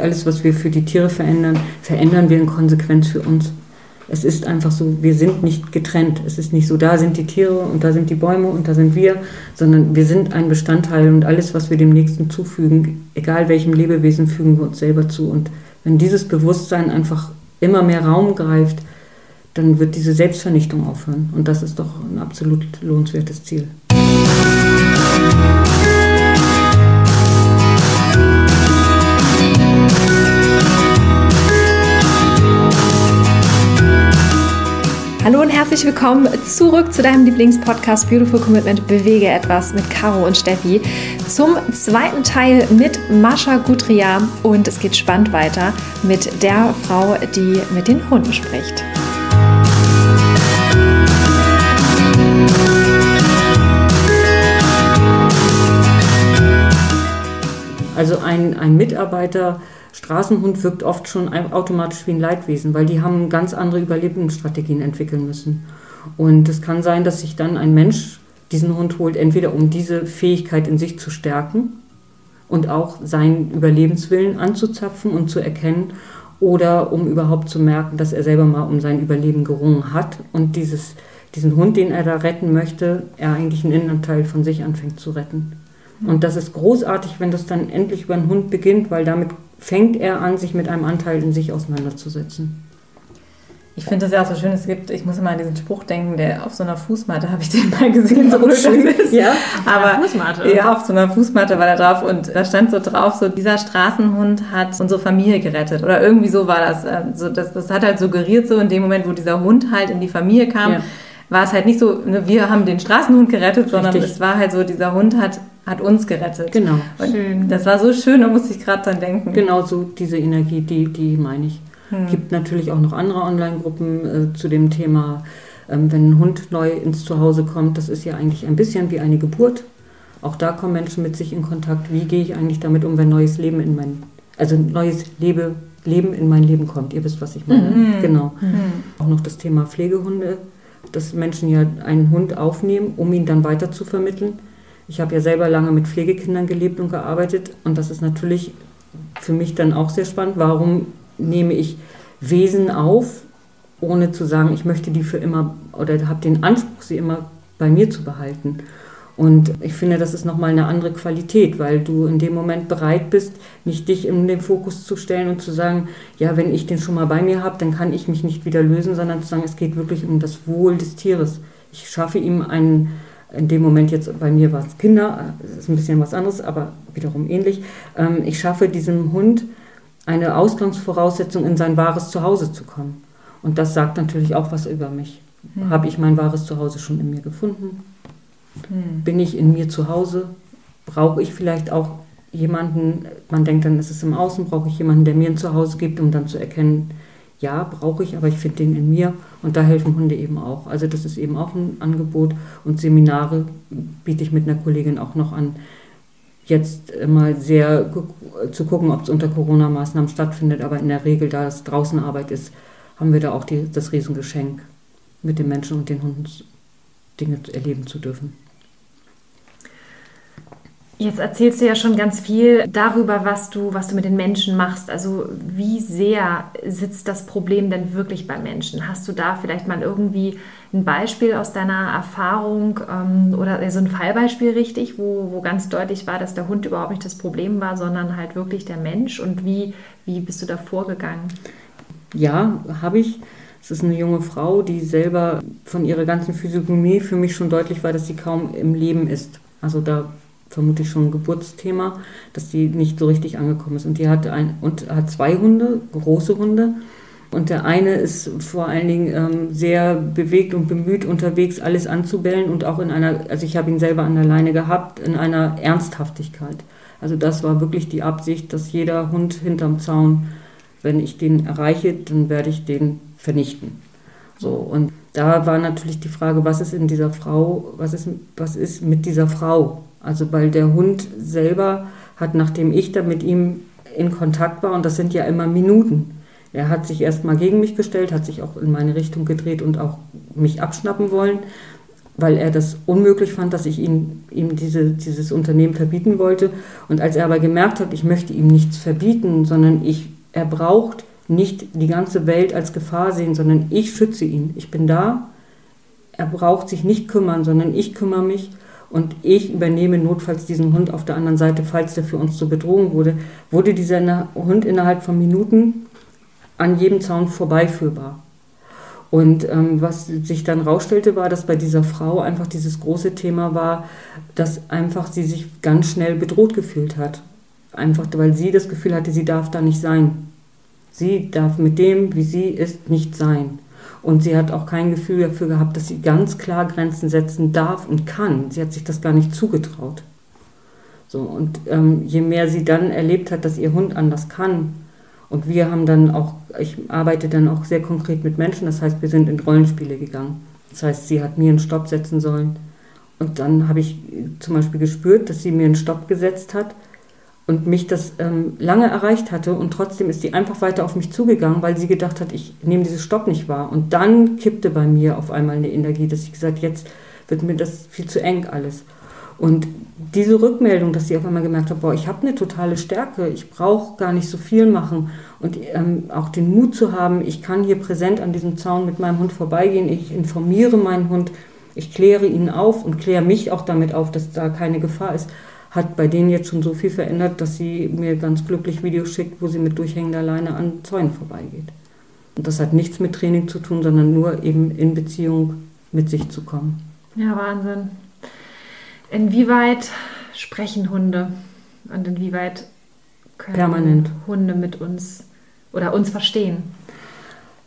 Alles, was wir für die Tiere verändern, verändern wir in Konsequenz für uns. Es ist einfach so, wir sind nicht getrennt. Es ist nicht so, da sind die Tiere und da sind die Bäume und da sind wir, sondern wir sind ein Bestandteil und alles, was wir dem Nächsten zufügen, egal welchem Lebewesen, fügen wir uns selber zu. Und wenn dieses Bewusstsein einfach immer mehr Raum greift, dann wird diese Selbstvernichtung aufhören. Und das ist doch ein absolut lohnenswertes Ziel. Herzlich willkommen zurück zu deinem Lieblingspodcast Beautiful Commitment Bewege etwas mit Caro und Steffi zum zweiten Teil mit Mascha Gutria und es geht spannend weiter mit der Frau, die mit den Hunden spricht. Also ein, ein Mitarbeiter Straßenhund wirkt oft schon automatisch wie ein Leidwesen, weil die haben ganz andere Überlebensstrategien entwickeln müssen. Und es kann sein, dass sich dann ein Mensch diesen Hund holt, entweder um diese Fähigkeit in sich zu stärken und auch seinen Überlebenswillen anzuzapfen und zu erkennen, oder um überhaupt zu merken, dass er selber mal um sein Überleben gerungen hat und dieses, diesen Hund, den er da retten möchte, er eigentlich einen Innenteil von sich anfängt zu retten. Und das ist großartig, wenn das dann endlich über einen Hund beginnt, weil damit fängt er an, sich mit einem Anteil in sich auseinanderzusetzen. Ich finde das ja auch so schön, es gibt, ich muss immer an diesen Spruch denken, der auf so einer Fußmatte habe ich den mal gesehen, so schön ist. Ja, aber Fußmatte. Ja, auf so einer Fußmatte war da drauf und da stand so drauf, so dieser Straßenhund hat unsere Familie gerettet oder irgendwie so war das. Ähm, so, das, das hat halt suggeriert so in dem Moment, wo dieser Hund halt in die Familie kam, ja. war es halt nicht so, ne, wir haben den Straßenhund gerettet, sondern Richtig. es war halt so, dieser Hund hat hat uns gerettet. Genau. Und schön. Das war so schön, da musste ich gerade dran denken. Genau so diese Energie, die, die meine ich. Hm. Gibt natürlich auch noch andere Online-Gruppen äh, zu dem Thema, ähm, wenn ein Hund neu ins Zuhause kommt. Das ist ja eigentlich ein bisschen wie eine Geburt. Auch da kommen Menschen mit sich in Kontakt. Wie gehe ich eigentlich damit um, wenn neues Leben in mein, also neues Lebe, Leben in mein Leben kommt? Ihr wisst, was ich meine. Mhm. Genau. Mhm. Auch noch das Thema Pflegehunde, dass Menschen ja einen Hund aufnehmen, um ihn dann weiter zu vermitteln ich habe ja selber lange mit Pflegekindern gelebt und gearbeitet und das ist natürlich für mich dann auch sehr spannend. Warum nehme ich Wesen auf, ohne zu sagen, ich möchte die für immer oder habe den Anspruch, sie immer bei mir zu behalten? Und ich finde, das ist nochmal eine andere Qualität, weil du in dem Moment bereit bist, nicht dich in den Fokus zu stellen und zu sagen, ja, wenn ich den schon mal bei mir habe, dann kann ich mich nicht wieder lösen, sondern zu sagen, es geht wirklich um das Wohl des Tieres. Ich schaffe ihm einen, in dem Moment jetzt bei mir war es Kinder, das ist ein bisschen was anderes, aber wiederum ähnlich. Ähm, ich schaffe diesem Hund eine Ausgangsvoraussetzung, in sein wahres Zuhause zu kommen. Und das sagt natürlich auch was über mich. Hm. Habe ich mein wahres Zuhause schon in mir gefunden? Hm. Bin ich in mir zu Hause? Brauche ich vielleicht auch jemanden, man denkt dann, ist es im Außen, brauche ich jemanden, der mir ein Zuhause gibt, um dann zu erkennen, ja, brauche ich, aber ich finde den in mir und da helfen Hunde eben auch. Also das ist eben auch ein Angebot und Seminare biete ich mit einer Kollegin auch noch an. Jetzt mal sehr zu gucken, ob es unter Corona-Maßnahmen stattfindet, aber in der Regel, da es draußen Arbeit ist, haben wir da auch die, das Riesengeschenk, mit den Menschen und den Hunden Dinge erleben zu dürfen. Jetzt erzählst du ja schon ganz viel darüber, was du, was du mit den Menschen machst. Also wie sehr sitzt das Problem denn wirklich beim Menschen? Hast du da vielleicht mal irgendwie ein Beispiel aus deiner Erfahrung ähm, oder so ein Fallbeispiel richtig, wo, wo ganz deutlich war, dass der Hund überhaupt nicht das Problem war, sondern halt wirklich der Mensch? Und wie, wie bist du da vorgegangen? Ja, habe ich. Es ist eine junge Frau, die selber von ihrer ganzen Physiognomie für mich schon deutlich war, dass sie kaum im Leben ist. Also da vermutlich schon ein Geburtsthema, dass die nicht so richtig angekommen ist. Und die hat, ein, und hat zwei Hunde, große Hunde. Und der eine ist vor allen Dingen ähm, sehr bewegt und bemüht unterwegs, alles anzubellen und auch in einer, also ich habe ihn selber an der Leine gehabt, in einer Ernsthaftigkeit. Also das war wirklich die Absicht, dass jeder Hund hinterm Zaun, wenn ich den erreiche, dann werde ich den vernichten. So, und da war natürlich die Frage, was ist in dieser Frau, was ist, was ist mit dieser Frau? Also weil der Hund selber hat, nachdem ich da mit ihm in Kontakt war, und das sind ja immer Minuten, er hat sich erst mal gegen mich gestellt, hat sich auch in meine Richtung gedreht und auch mich abschnappen wollen. weil er das unmöglich fand, dass ich ihm, ihm diese, dieses Unternehmen verbieten wollte. Und als er aber gemerkt hat, ich möchte ihm nichts verbieten, sondern ich, er braucht nicht die ganze Welt als Gefahr sehen, sondern ich schütze ihn. Ich bin da. Er braucht sich nicht kümmern, sondern ich kümmere mich und ich übernehme notfalls diesen Hund auf der anderen Seite, falls der für uns zur Bedrohung wurde, wurde dieser Hund innerhalb von Minuten an jedem Zaun vorbeiführbar. Und ähm, was sich dann rausstellte, war, dass bei dieser Frau einfach dieses große Thema war, dass einfach sie sich ganz schnell bedroht gefühlt hat. Einfach weil sie das Gefühl hatte, sie darf da nicht sein. Sie darf mit dem, wie sie ist, nicht sein. Und sie hat auch kein Gefühl dafür gehabt, dass sie ganz klar Grenzen setzen darf und kann. Sie hat sich das gar nicht zugetraut. So, und ähm, je mehr sie dann erlebt hat, dass ihr Hund anders kann, und wir haben dann auch, ich arbeite dann auch sehr konkret mit Menschen, das heißt, wir sind in Rollenspiele gegangen. Das heißt, sie hat mir einen Stopp setzen sollen. Und dann habe ich zum Beispiel gespürt, dass sie mir einen Stopp gesetzt hat und mich das ähm, lange erreicht hatte und trotzdem ist sie einfach weiter auf mich zugegangen, weil sie gedacht hat, ich nehme dieses Stopp nicht wahr. Und dann kippte bei mir auf einmal eine Energie, dass ich gesagt, jetzt wird mir das viel zu eng alles. Und diese Rückmeldung, dass sie auf einmal gemerkt hat, boah, ich habe eine totale Stärke, ich brauche gar nicht so viel machen und ähm, auch den Mut zu haben, ich kann hier präsent an diesem Zaun mit meinem Hund vorbeigehen, ich informiere meinen Hund, ich kläre ihn auf und kläre mich auch damit auf, dass da keine Gefahr ist hat bei denen jetzt schon so viel verändert, dass sie mir ganz glücklich Videos schickt, wo sie mit durchhängender Leine an Zäunen vorbeigeht. Und das hat nichts mit Training zu tun, sondern nur eben in Beziehung mit sich zu kommen. Ja, Wahnsinn. Inwieweit sprechen Hunde und inwieweit können Permanent. Hunde mit uns oder uns verstehen?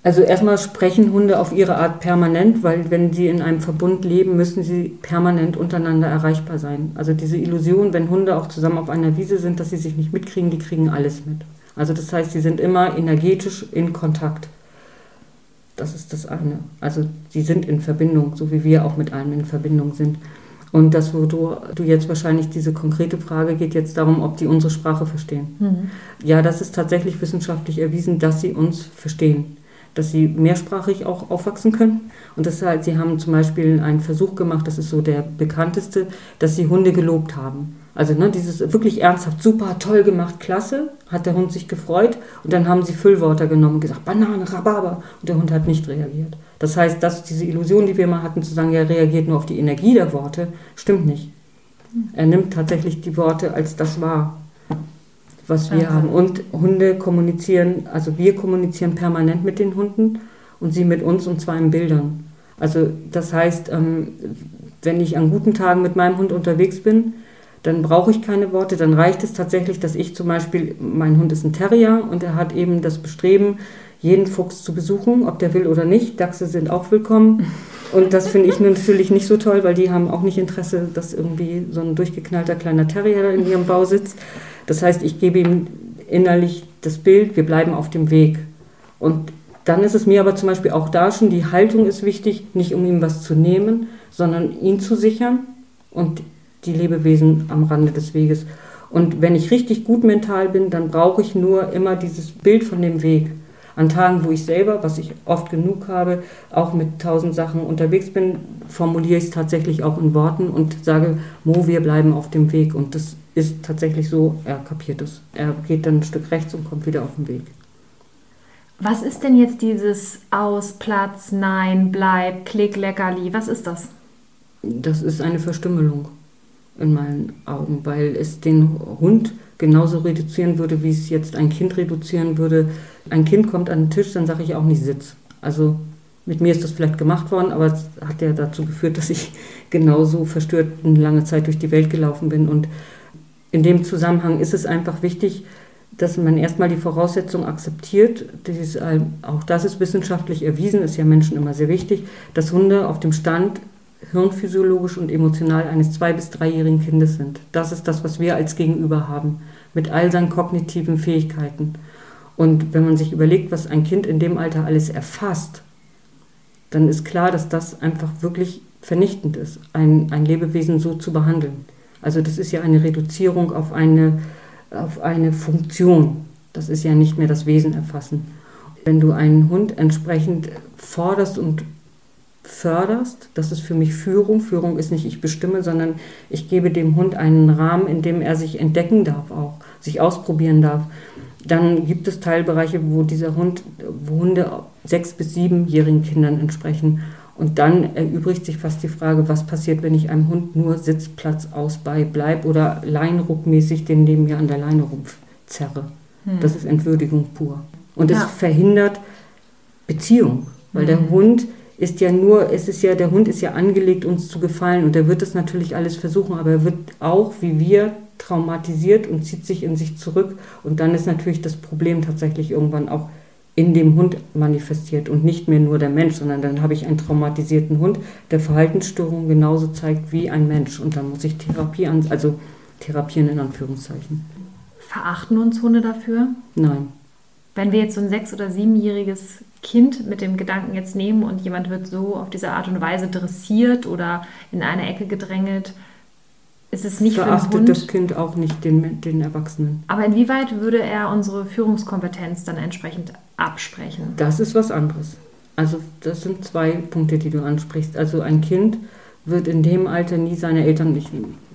Also erstmal sprechen Hunde auf ihre Art permanent, weil wenn sie in einem Verbund leben, müssen sie permanent untereinander erreichbar sein. Also diese Illusion, wenn Hunde auch zusammen auf einer Wiese sind, dass sie sich nicht mitkriegen, die kriegen alles mit. Also das heißt, sie sind immer energetisch in Kontakt. Das ist das eine. Also sie sind in Verbindung, so wie wir auch mit allem in Verbindung sind. Und das, wo du, du jetzt wahrscheinlich diese konkrete Frage geht jetzt darum, ob die unsere Sprache verstehen. Mhm. Ja, das ist tatsächlich wissenschaftlich erwiesen, dass sie uns verstehen dass sie mehrsprachig auch aufwachsen können. Und das halt, sie haben zum Beispiel einen Versuch gemacht, das ist so der bekannteste, dass sie Hunde gelobt haben. Also ne, dieses wirklich ernsthaft, super, toll gemacht, klasse, hat der Hund sich gefreut. Und dann haben sie Füllwörter genommen und gesagt, Banane, Rhabarber. Und der Hund hat nicht reagiert. Das heißt, dass diese Illusion, die wir mal hatten, zu sagen, er reagiert nur auf die Energie der Worte, stimmt nicht. Er nimmt tatsächlich die Worte als das wahr was wir haben. Und Hunde kommunizieren, also wir kommunizieren permanent mit den Hunden und sie mit uns und zwar in Bildern. Also das heißt, ähm, wenn ich an guten Tagen mit meinem Hund unterwegs bin, dann brauche ich keine Worte. Dann reicht es tatsächlich, dass ich zum Beispiel, mein Hund ist ein Terrier und er hat eben das Bestreben, jeden Fuchs zu besuchen, ob der will oder nicht. Dachse sind auch willkommen. Und das finde ich natürlich nicht so toll, weil die haben auch nicht Interesse, dass irgendwie so ein durchgeknallter kleiner Terrier in ihrem Bau sitzt. Das heißt, ich gebe ihm innerlich das Bild, wir bleiben auf dem Weg. Und dann ist es mir aber zum Beispiel auch da schon, die Haltung ist wichtig, nicht um ihm was zu nehmen, sondern ihn zu sichern und die Lebewesen am Rande des Weges. Und wenn ich richtig gut mental bin, dann brauche ich nur immer dieses Bild von dem Weg. An Tagen, wo ich selber, was ich oft genug habe, auch mit tausend Sachen unterwegs bin, formuliere ich es tatsächlich auch in Worten und sage, Mo, wir bleiben auf dem Weg. Und das ist tatsächlich so, er kapiert es. Er geht dann ein Stück rechts und kommt wieder auf den Weg. Was ist denn jetzt dieses Aus, Platz, Nein, Bleib, Klick, Leckerli? Was ist das? Das ist eine Verstümmelung in meinen Augen, weil es den Hund genauso reduzieren würde, wie es jetzt ein Kind reduzieren würde. Ein Kind kommt an den Tisch, dann sage ich auch nicht Sitz. Also mit mir ist das vielleicht gemacht worden, aber es hat ja dazu geführt, dass ich genauso verstört eine lange Zeit durch die Welt gelaufen bin. Und in dem Zusammenhang ist es einfach wichtig, dass man erstmal die Voraussetzung akzeptiert, dieses, auch das ist wissenschaftlich erwiesen, ist ja Menschen immer sehr wichtig, dass Hunde auf dem Stand hirnphysiologisch und emotional eines zwei- bis dreijährigen Kindes sind. Das ist das, was wir als Gegenüber haben, mit all seinen kognitiven Fähigkeiten. Und wenn man sich überlegt, was ein Kind in dem Alter alles erfasst, dann ist klar, dass das einfach wirklich vernichtend ist, ein, ein Lebewesen so zu behandeln. Also das ist ja eine Reduzierung auf eine, auf eine Funktion. Das ist ja nicht mehr das Wesen erfassen. Wenn du einen Hund entsprechend forderst und förderst. Das ist für mich Führung. Führung ist nicht ich bestimme, sondern ich gebe dem Hund einen Rahmen, in dem er sich entdecken darf auch, sich ausprobieren darf. Dann gibt es Teilbereiche, wo dieser Hund, wo Hunde sechs- bis siebenjährigen Kindern entsprechen. Und dann erübrigt sich fast die Frage, was passiert, wenn ich einem Hund nur Sitzplatz ausbei bleibe oder leinruckmäßig den neben mir an der Leine rumzerre. Hm. Das ist Entwürdigung pur. Und ja. es verhindert Beziehung, weil hm. der Hund ist ja nur, es ist ja, der Hund ist ja angelegt, uns zu gefallen und er wird es natürlich alles versuchen, aber er wird auch, wie wir, traumatisiert und zieht sich in sich zurück und dann ist natürlich das Problem tatsächlich irgendwann auch in dem Hund manifestiert und nicht mehr nur der Mensch, sondern dann habe ich einen traumatisierten Hund, der Verhaltensstörungen genauso zeigt wie ein Mensch und dann muss ich Therapie an, also therapieren in Anführungszeichen. Verachten uns Hunde dafür? Nein. Wenn wir jetzt so ein sechs- oder siebenjähriges Kind mit dem Gedanken jetzt nehmen und jemand wird so auf diese Art und Weise dressiert oder in eine Ecke gedrängelt, ist es nicht Verachtet für den Hund. das Kind auch nicht den, den Erwachsenen. Aber inwieweit würde er unsere Führungskompetenz dann entsprechend absprechen? Das ist was anderes. Also das sind zwei Punkte, die du ansprichst. Also ein Kind wird in dem Alter nie seine Eltern, ich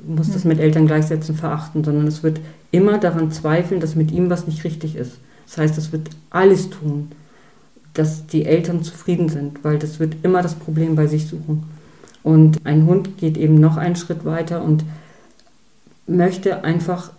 muss das hm. mit Eltern gleichsetzen, verachten, sondern es wird immer daran zweifeln, dass mit ihm was nicht richtig ist. Das heißt, es wird alles tun, dass die Eltern zufrieden sind, weil das wird immer das Problem bei sich suchen. Und ein Hund geht eben noch einen Schritt weiter und möchte einfach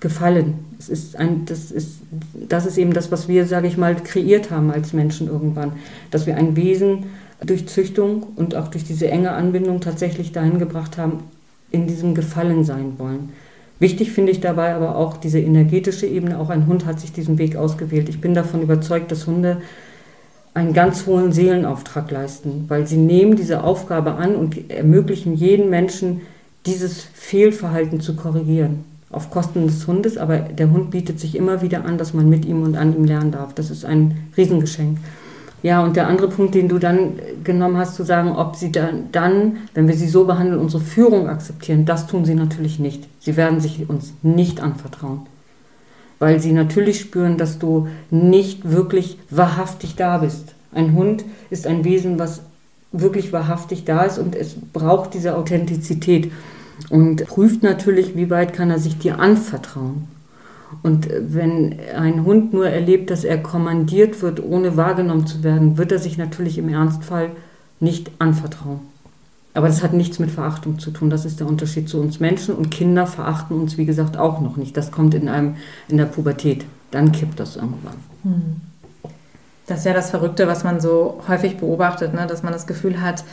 gefallen. Es ist ein, das, ist, das ist eben das, was wir, sage ich mal, kreiert haben als Menschen irgendwann. Dass wir ein Wesen durch Züchtung und auch durch diese enge Anbindung tatsächlich dahin gebracht haben, in diesem Gefallen sein wollen. Wichtig finde ich dabei aber auch diese energetische Ebene. Auch ein Hund hat sich diesen Weg ausgewählt. Ich bin davon überzeugt, dass Hunde einen ganz hohen Seelenauftrag leisten, weil sie nehmen diese Aufgabe an und ermöglichen jeden Menschen, dieses Fehlverhalten zu korrigieren. Auf Kosten des Hundes, aber der Hund bietet sich immer wieder an, dass man mit ihm und an ihm lernen darf. Das ist ein Riesengeschenk. Ja, und der andere Punkt, den du dann genommen hast, zu sagen, ob sie dann, dann, wenn wir sie so behandeln, unsere Führung akzeptieren, das tun sie natürlich nicht. Sie werden sich uns nicht anvertrauen. Weil sie natürlich spüren, dass du nicht wirklich wahrhaftig da bist. Ein Hund ist ein Wesen, was wirklich wahrhaftig da ist und es braucht diese Authentizität und prüft natürlich, wie weit kann er sich dir anvertrauen. Und wenn ein Hund nur erlebt, dass er kommandiert wird, ohne wahrgenommen zu werden, wird er sich natürlich im Ernstfall nicht anvertrauen. Aber das hat nichts mit Verachtung zu tun. Das ist der Unterschied zu uns Menschen. Und Kinder verachten uns, wie gesagt, auch noch nicht. Das kommt in, einem, in der Pubertät. Dann kippt das irgendwann. Hm. Das ist ja das Verrückte, was man so häufig beobachtet, ne? dass man das Gefühl hat,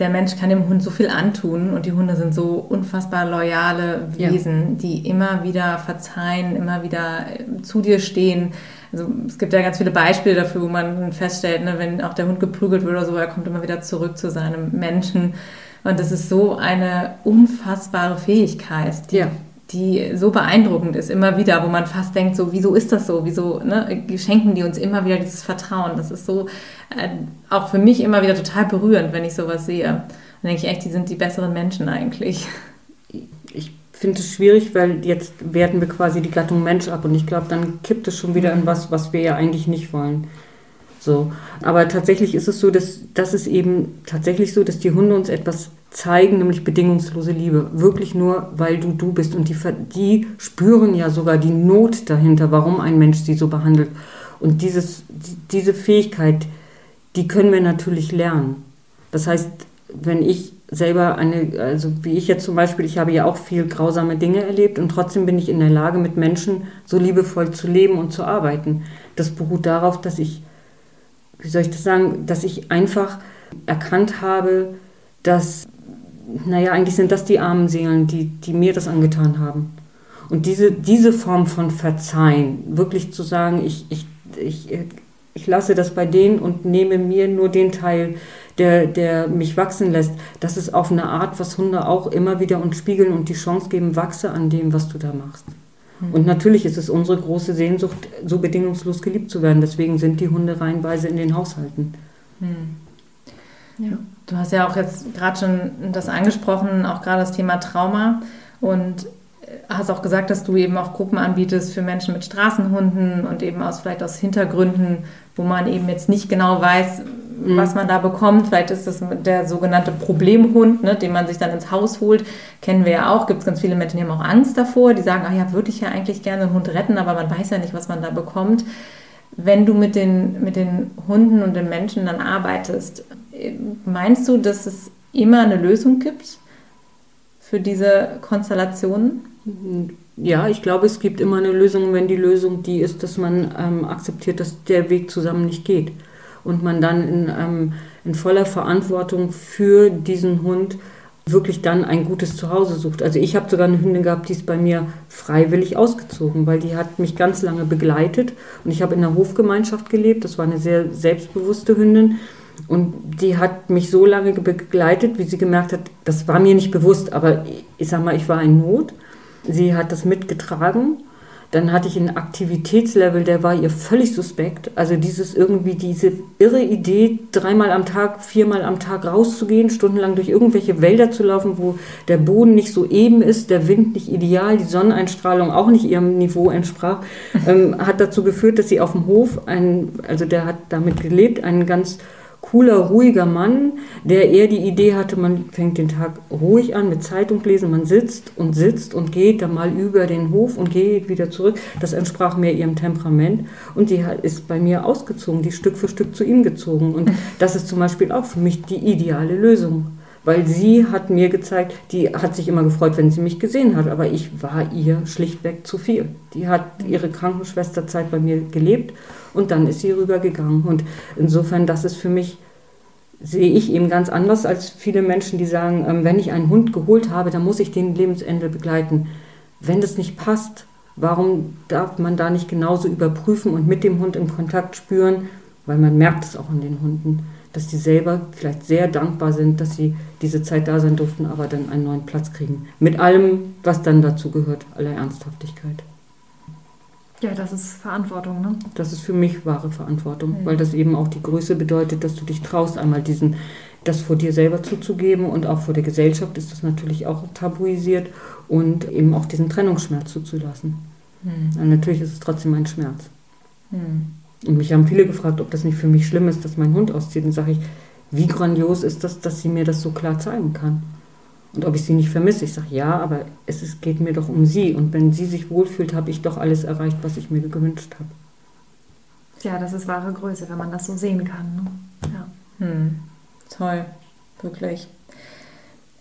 der Mensch kann dem Hund so viel antun und die Hunde sind so unfassbar loyale Wesen, ja. die immer wieder verzeihen, immer wieder äh, zu dir stehen. Also es gibt ja ganz viele Beispiele dafür, wo man feststellt, ne, wenn auch der Hund geprügelt wird oder so, er kommt immer wieder zurück zu seinem Menschen. Und das ist so eine unfassbare Fähigkeit, die ja die so beeindruckend ist, immer wieder, wo man fast denkt, so, wieso ist das so? Wieso ne, schenken die uns immer wieder dieses Vertrauen? Das ist so äh, auch für mich immer wieder total berührend, wenn ich sowas sehe. Dann denke ich echt, die sind die besseren Menschen eigentlich. Ich finde es schwierig, weil jetzt werten wir quasi die Gattung Mensch ab und ich glaube, dann kippt es schon wieder in was, was wir ja eigentlich nicht wollen. So. Aber tatsächlich ist es so, dass das ist eben tatsächlich so, dass die Hunde uns etwas zeigen, nämlich bedingungslose Liebe. Wirklich nur, weil du du bist. Und die, die spüren ja sogar die Not dahinter, warum ein Mensch sie so behandelt. Und dieses, diese Fähigkeit, die können wir natürlich lernen. Das heißt, wenn ich selber eine, also wie ich jetzt zum Beispiel, ich habe ja auch viel grausame Dinge erlebt und trotzdem bin ich in der Lage, mit Menschen so liebevoll zu leben und zu arbeiten. Das beruht darauf, dass ich, wie soll ich das sagen, dass ich einfach erkannt habe, dass naja, eigentlich sind das die armen Seelen, die, die mir das angetan haben. Und diese, diese Form von Verzeihen, wirklich zu sagen, ich, ich, ich, ich lasse das bei denen und nehme mir nur den Teil, der, der mich wachsen lässt, das ist auf eine Art, was Hunde auch immer wieder uns spiegeln und die Chance geben, wachse an dem, was du da machst. Und natürlich ist es unsere große Sehnsucht, so bedingungslos geliebt zu werden. Deswegen sind die Hunde reihenweise in den Haushalten. Mhm. Ja. Du hast ja auch jetzt gerade schon das angesprochen, auch gerade das Thema Trauma und hast auch gesagt, dass du eben auch Gruppen anbietest für Menschen mit Straßenhunden und eben aus vielleicht aus Hintergründen, wo man eben jetzt nicht genau weiß, mhm. was man da bekommt. Vielleicht ist das der sogenannte Problemhund, ne, den man sich dann ins Haus holt. Kennen wir ja auch. Gibt es ganz viele Menschen, die haben auch Angst davor. Die sagen, ach ja, würde ich ja eigentlich gerne einen Hund retten, aber man weiß ja nicht, was man da bekommt. Wenn du mit den, mit den Hunden und den Menschen dann arbeitest, meinst du, dass es immer eine Lösung gibt für diese Konstellationen? Ja, ich glaube, es gibt immer eine Lösung, wenn die Lösung die ist, dass man ähm, akzeptiert, dass der Weg zusammen nicht geht. Und man dann in, ähm, in voller Verantwortung für diesen Hund wirklich dann ein gutes Zuhause sucht. Also ich habe sogar eine Hündin gehabt, die ist bei mir freiwillig ausgezogen, weil die hat mich ganz lange begleitet und ich habe in der Hofgemeinschaft gelebt. Das war eine sehr selbstbewusste Hündin und die hat mich so lange begleitet, wie sie gemerkt hat, das war mir nicht bewusst, aber ich sag mal, ich war in Not. Sie hat das mitgetragen. Dann hatte ich einen Aktivitätslevel, der war ihr völlig suspekt. Also dieses irgendwie, diese irre Idee, dreimal am Tag, viermal am Tag rauszugehen, stundenlang durch irgendwelche Wälder zu laufen, wo der Boden nicht so eben ist, der Wind nicht ideal, die Sonneneinstrahlung auch nicht ihrem Niveau entsprach, ähm, hat dazu geführt, dass sie auf dem Hof, einen, also der hat damit gelebt, einen ganz cooler, ruhiger Mann, der eher die Idee hatte, man fängt den Tag ruhig an mit Zeitung lesen, man sitzt und sitzt und geht dann mal über den Hof und geht wieder zurück. Das entsprach mehr ihrem Temperament und die ist bei mir ausgezogen, die Stück für Stück zu ihm gezogen. Und das ist zum Beispiel auch für mich die ideale Lösung. Weil sie hat mir gezeigt, die hat sich immer gefreut, wenn sie mich gesehen hat, aber ich war ihr schlichtweg zu viel. Die hat ihre Krankenschwesterzeit bei mir gelebt und dann ist sie rübergegangen. Und insofern, das ist für mich, sehe ich eben ganz anders als viele Menschen, die sagen, ähm, wenn ich einen Hund geholt habe, dann muss ich den Lebensende begleiten. Wenn das nicht passt, warum darf man da nicht genauso überprüfen und mit dem Hund in Kontakt spüren? Weil man merkt es auch an den Hunden, dass die selber vielleicht sehr dankbar sind, dass sie diese Zeit da sein durften, aber dann einen neuen Platz kriegen. Mit allem, was dann dazu gehört, aller Ernsthaftigkeit. Ja, das ist Verantwortung, ne? Das ist für mich wahre Verantwortung, mhm. weil das eben auch die Größe bedeutet, dass du dich traust, einmal diesen, das vor dir selber zuzugeben und auch vor der Gesellschaft ist das natürlich auch tabuisiert und eben auch diesen Trennungsschmerz zuzulassen. Mhm. natürlich ist es trotzdem ein Schmerz. Mhm. Und mich haben viele gefragt, ob das nicht für mich schlimm ist, dass mein Hund auszieht. Und sage ich, wie grandios ist das, dass sie mir das so klar zeigen kann. Und ob ich sie nicht vermisse, ich sage ja, aber es ist, geht mir doch um sie. Und wenn sie sich wohlfühlt, habe ich doch alles erreicht, was ich mir gewünscht habe. Ja, das ist wahre Größe, wenn man das so sehen kann. Ne? Ja. Hm. Toll, wirklich.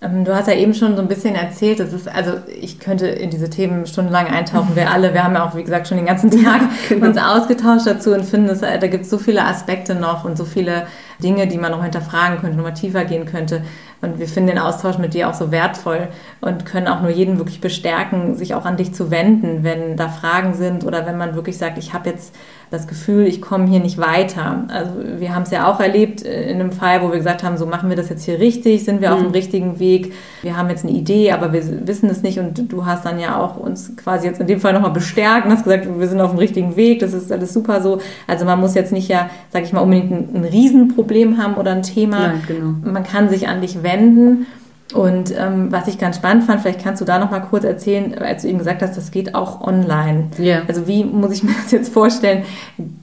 Ähm, du hast ja eben schon so ein bisschen erzählt, das ist, also ich könnte in diese Themen stundenlang eintauchen, wir alle, wir haben ja auch, wie gesagt, schon den ganzen Tag genau. uns ausgetauscht dazu und finden, dass, da gibt es so viele Aspekte noch und so viele Dinge, die man noch hinterfragen könnte, nochmal tiefer gehen könnte. Und wir finden den Austausch mit dir auch so wertvoll und können auch nur jeden wirklich bestärken, sich auch an dich zu wenden, wenn da Fragen sind oder wenn man wirklich sagt, ich habe jetzt das Gefühl, ich komme hier nicht weiter. Also wir haben es ja auch erlebt in einem Fall, wo wir gesagt haben, so machen wir das jetzt hier richtig, sind wir mhm. auf dem richtigen Weg, wir haben jetzt eine Idee, aber wir wissen es nicht und du hast dann ja auch uns quasi jetzt in dem Fall nochmal bestärkt und hast gesagt, wir sind auf dem richtigen Weg, das ist alles super so. Also man muss jetzt nicht ja, sag ich mal, unbedingt ein, ein Riesenproblem haben oder ein Thema. Nein, genau. Man kann sich an dich wenden und ähm, was ich ganz spannend fand, vielleicht kannst du da noch mal kurz erzählen, als du eben gesagt hast, das geht auch online. Ja. Also wie muss ich mir das jetzt vorstellen?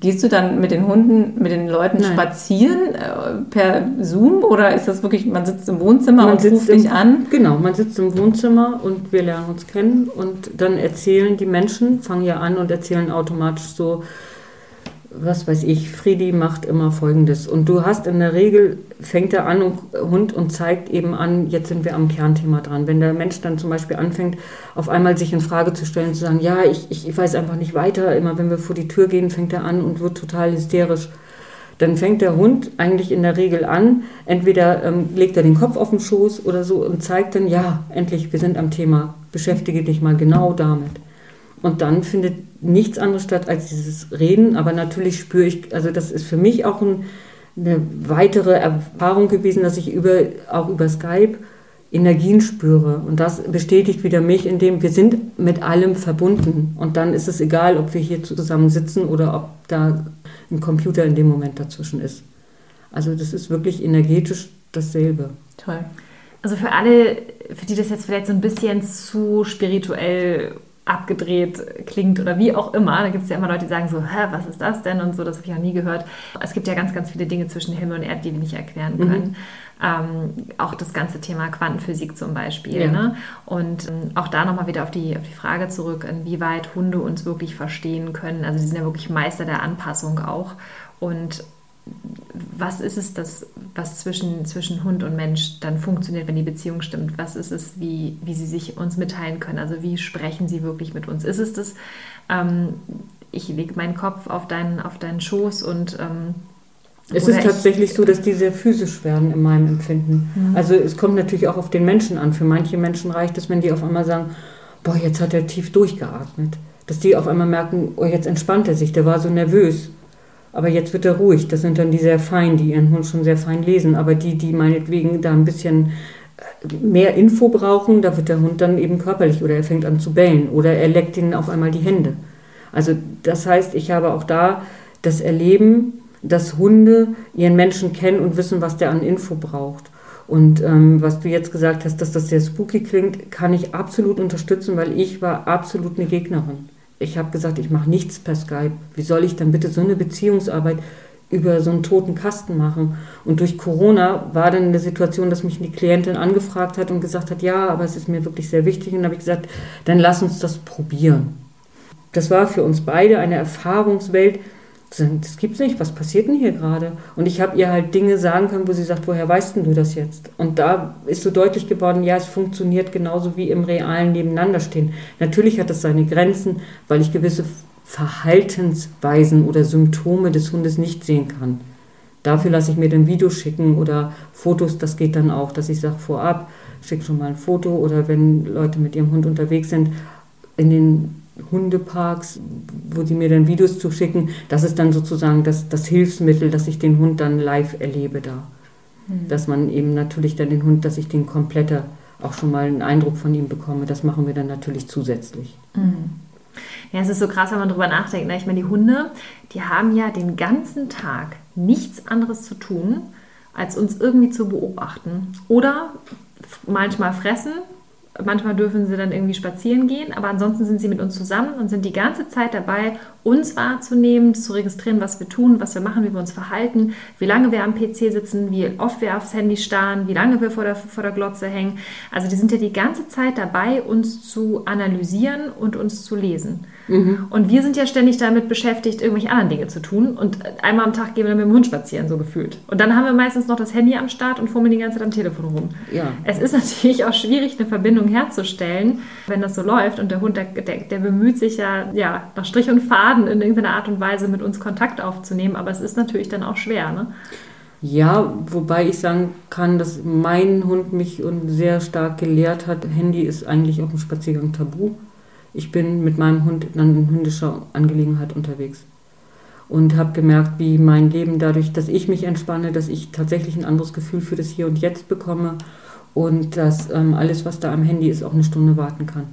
Gehst du dann mit den Hunden, mit den Leuten Nein. spazieren äh, per Zoom oder ist das wirklich, man sitzt im Wohnzimmer man und ruft dich an? Genau, man sitzt im Wohnzimmer und wir lernen uns kennen und dann erzählen die Menschen, fangen ja an und erzählen automatisch so, was weiß ich, Friedi macht immer Folgendes. Und du hast in der Regel, fängt er an, und, Hund, und zeigt eben an, jetzt sind wir am Kernthema dran. Wenn der Mensch dann zum Beispiel anfängt, auf einmal sich in Frage zu stellen, zu sagen, ja, ich, ich, weiß einfach nicht weiter, immer wenn wir vor die Tür gehen, fängt er an und wird total hysterisch. Dann fängt der Hund eigentlich in der Regel an, entweder ähm, legt er den Kopf auf den Schoß oder so und zeigt dann, ja, endlich, wir sind am Thema, beschäftige dich mal genau damit. Und dann findet nichts anderes statt als dieses Reden. Aber natürlich spüre ich, also das ist für mich auch ein, eine weitere Erfahrung gewesen, dass ich über, auch über Skype Energien spüre. Und das bestätigt wieder mich, indem wir sind mit allem verbunden. Und dann ist es egal, ob wir hier zusammen sitzen oder ob da ein Computer in dem Moment dazwischen ist. Also das ist wirklich energetisch dasselbe. Toll. Also für alle, für die das jetzt vielleicht so ein bisschen zu spirituell abgedreht klingt oder wie auch immer. Da gibt es ja immer Leute, die sagen so, hä, was ist das denn und so, das habe ich auch nie gehört. Es gibt ja ganz, ganz viele Dinge zwischen Himmel und Erde, die wir nicht erklären mhm. können. Mhm. Ähm, auch das ganze Thema Quantenphysik zum Beispiel. Ja. Ne? Und ähm, auch da nochmal wieder auf die, auf die Frage zurück, inwieweit Hunde uns wirklich verstehen können. Also sie sind ja wirklich Meister der Anpassung auch. Und was ist es, das, was zwischen, zwischen Hund und Mensch dann funktioniert, wenn die Beziehung stimmt? Was ist es, wie, wie sie sich uns mitteilen können? Also wie sprechen sie wirklich mit uns? Ist es das, ähm, ich lege meinen Kopf auf deinen, auf deinen Schoß und ähm, es ist tatsächlich so, dass die sehr physisch werden in meinem Empfinden. Mhm. Also es kommt natürlich auch auf den Menschen an. Für manche Menschen reicht es, wenn die auf einmal sagen, boah, jetzt hat er tief durchgeatmet. Dass die auf einmal merken, oh, jetzt entspannt er sich, der war so nervös aber jetzt wird er ruhig. Das sind dann die sehr fein, die ihren Hund schon sehr fein lesen. Aber die, die meinetwegen da ein bisschen äh, mehr Info brauchen, da wird der Hund dann eben körperlich oder er fängt an zu bellen oder er leckt ihnen auf einmal die Hände. Also das heißt, ich habe auch da das Erleben, dass Hunde ihren Menschen kennen und wissen, was der an Info braucht. Und ähm, was du jetzt gesagt hast, dass das sehr spooky klingt, kann ich absolut unterstützen, weil ich war absolut eine Gegnerin ich habe gesagt, ich mache nichts per Skype. Wie soll ich dann bitte so eine Beziehungsarbeit über so einen toten Kasten machen? Und durch Corona war dann eine Situation, dass mich die Klientin angefragt hat und gesagt hat, ja, aber es ist mir wirklich sehr wichtig. Und habe ich gesagt, dann lass uns das probieren. Das war für uns beide eine Erfahrungswelt, das gibt's nicht, was passiert denn hier gerade? Und ich habe ihr halt Dinge sagen können, wo sie sagt, woher weißt denn du das jetzt? Und da ist so deutlich geworden, ja, es funktioniert genauso wie im realen Nebeneinanderstehen. Natürlich hat es seine Grenzen, weil ich gewisse Verhaltensweisen oder Symptome des Hundes nicht sehen kann. Dafür lasse ich mir dann Videos schicken oder Fotos, das geht dann auch, dass ich sage vorab, schick schon mal ein Foto oder wenn Leute mit ihrem Hund unterwegs sind, in den Hundeparks, wo die mir dann Videos zuschicken, das ist dann sozusagen das, das Hilfsmittel, dass ich den Hund dann live erlebe da. Mhm. Dass man eben natürlich dann den Hund, dass ich den kompletter auch schon mal einen Eindruck von ihm bekomme, das machen wir dann natürlich zusätzlich. Mhm. Ja, es ist so krass, wenn man drüber nachdenkt. Ne? Ich meine, die Hunde, die haben ja den ganzen Tag nichts anderes zu tun, als uns irgendwie zu beobachten. Oder manchmal fressen, Manchmal dürfen sie dann irgendwie spazieren gehen, aber ansonsten sind sie mit uns zusammen und sind die ganze Zeit dabei, uns wahrzunehmen, zu registrieren, was wir tun, was wir machen, wie wir uns verhalten, wie lange wir am PC sitzen, wie oft wir aufs Handy starren, wie lange wir vor der, vor der Glotze hängen. Also die sind ja die ganze Zeit dabei, uns zu analysieren und uns zu lesen. Mhm. Und wir sind ja ständig damit beschäftigt, irgendwelche anderen Dinge zu tun. Und einmal am Tag gehen wir dann mit dem Hund spazieren, so gefühlt. Und dann haben wir meistens noch das Handy am Start und fummeln die ganze Zeit am Telefon rum. Ja. Es ist natürlich auch schwierig, eine Verbindung herzustellen, wenn das so läuft. Und der Hund, der, der, der bemüht sich ja, ja nach Strich und Faden in irgendeiner Art und Weise mit uns Kontakt aufzunehmen. Aber es ist natürlich dann auch schwer. Ne? Ja, wobei ich sagen kann, dass mein Hund mich sehr stark gelehrt hat, Handy ist eigentlich auf dem Spaziergang tabu ich bin mit meinem Hund dann in hündischer Angelegenheit unterwegs und habe gemerkt, wie mein Leben dadurch, dass ich mich entspanne, dass ich tatsächlich ein anderes Gefühl für das Hier und Jetzt bekomme und dass ähm, alles, was da am Handy ist, auch eine Stunde warten kann.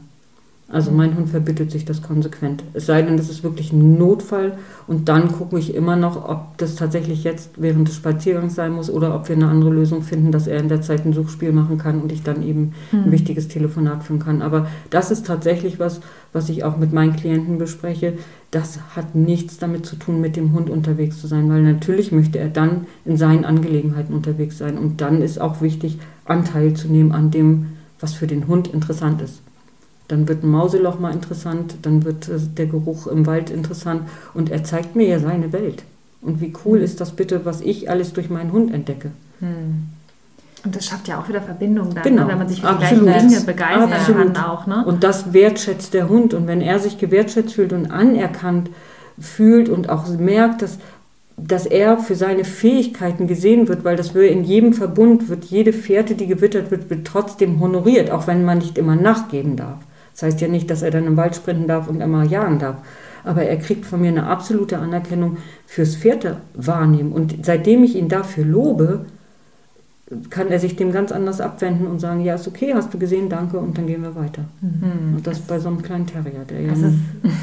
Also mein Hund verbittet sich das konsequent. Es sei denn, das ist wirklich ein Notfall und dann gucke ich immer noch, ob das tatsächlich jetzt während des Spaziergangs sein muss oder ob wir eine andere Lösung finden, dass er in der Zeit ein Suchspiel machen kann und ich dann eben ein hm. wichtiges Telefonat führen kann. Aber das ist tatsächlich was, was ich auch mit meinen Klienten bespreche. Das hat nichts damit zu tun, mit dem Hund unterwegs zu sein, weil natürlich möchte er dann in seinen Angelegenheiten unterwegs sein und dann ist auch wichtig, Anteil zu nehmen an dem, was für den Hund interessant ist. Dann wird ein Mauseloch mal interessant, dann wird äh, der Geruch im Wald interessant und er zeigt mir ja seine Welt. Und wie cool hm. ist das bitte, was ich alles durch meinen Hund entdecke. Hm. Und das schafft ja auch wieder Verbindung dann, ne, genau. wenn man sich für die gleichen Dinge begeistern Absolut. kann auch. Ne? Und das wertschätzt der Hund. Und wenn er sich gewertschätzt fühlt und anerkannt fühlt und auch merkt, dass, dass er für seine Fähigkeiten gesehen wird, weil das wird in jedem Verbund, wird jede Fährte, die gewittert wird, wird trotzdem honoriert, auch wenn man nicht immer nachgeben darf. Das heißt ja nicht, dass er dann im Wald sprinten darf und immer jagen darf. Aber er kriegt von mir eine absolute Anerkennung fürs Pferde wahrnehmen. Und seitdem ich ihn dafür lobe, kann er sich dem ganz anders abwenden und sagen, ja, ist okay, hast du gesehen, danke, und dann gehen wir weiter. Mhm. Und das, das bei so einem kleinen Terrier, der ja, ist,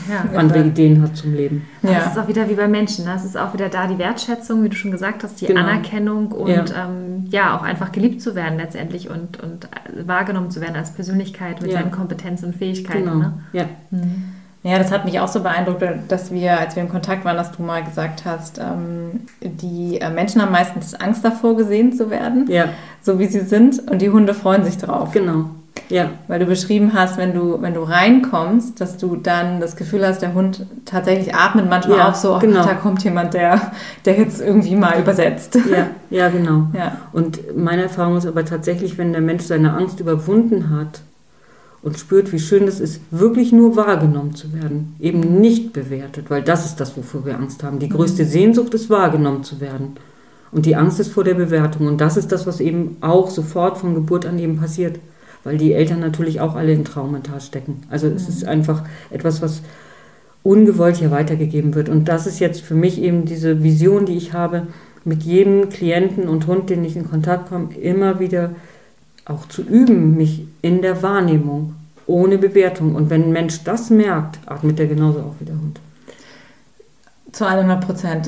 ja andere Ideen hat zum Leben. Ja. Das ist auch wieder wie bei Menschen. Ne? Es ist auch wieder da die Wertschätzung, wie du schon gesagt hast, die genau. Anerkennung und ja. Ähm, ja. auch einfach geliebt zu werden letztendlich und, und wahrgenommen zu werden als Persönlichkeit mit seinen Kompetenzen und Fähigkeiten. Genau. Ne? Ja. Mhm. Ja, das hat mich auch so beeindruckt, dass wir, als wir im Kontakt waren, dass du mal gesagt hast, ähm, die äh, Menschen haben meistens Angst davor, gesehen zu werden, ja. so wie sie sind, und die Hunde freuen sich drauf. Genau. Ja. Weil du beschrieben hast, wenn du, wenn du reinkommst, dass du dann das Gefühl hast, der Hund tatsächlich atmet manchmal ja, auch so, ach, genau. da kommt jemand, der, der jetzt irgendwie mal übersetzt. Ja, ja genau. Ja. Und meine Erfahrung ist aber tatsächlich, wenn der Mensch seine Angst überwunden hat, und spürt, wie schön es ist, wirklich nur wahrgenommen zu werden, eben nicht bewertet, weil das ist das, wofür wir Angst haben. Die größte mhm. Sehnsucht ist, wahrgenommen zu werden. Und die Angst ist vor der Bewertung. Und das ist das, was eben auch sofort von Geburt an eben passiert, weil die Eltern natürlich auch alle in Traumental stecken. Also es ist mhm. einfach etwas, was ungewollt hier weitergegeben wird. Und das ist jetzt für mich eben diese Vision, die ich habe, mit jedem Klienten und Hund, den ich in Kontakt komme, immer wieder auch zu üben, mich in der Wahrnehmung, ohne Bewertung. Und wenn ein Mensch das merkt, atmet er genauso auch wie der Hund. Zu 100 Prozent.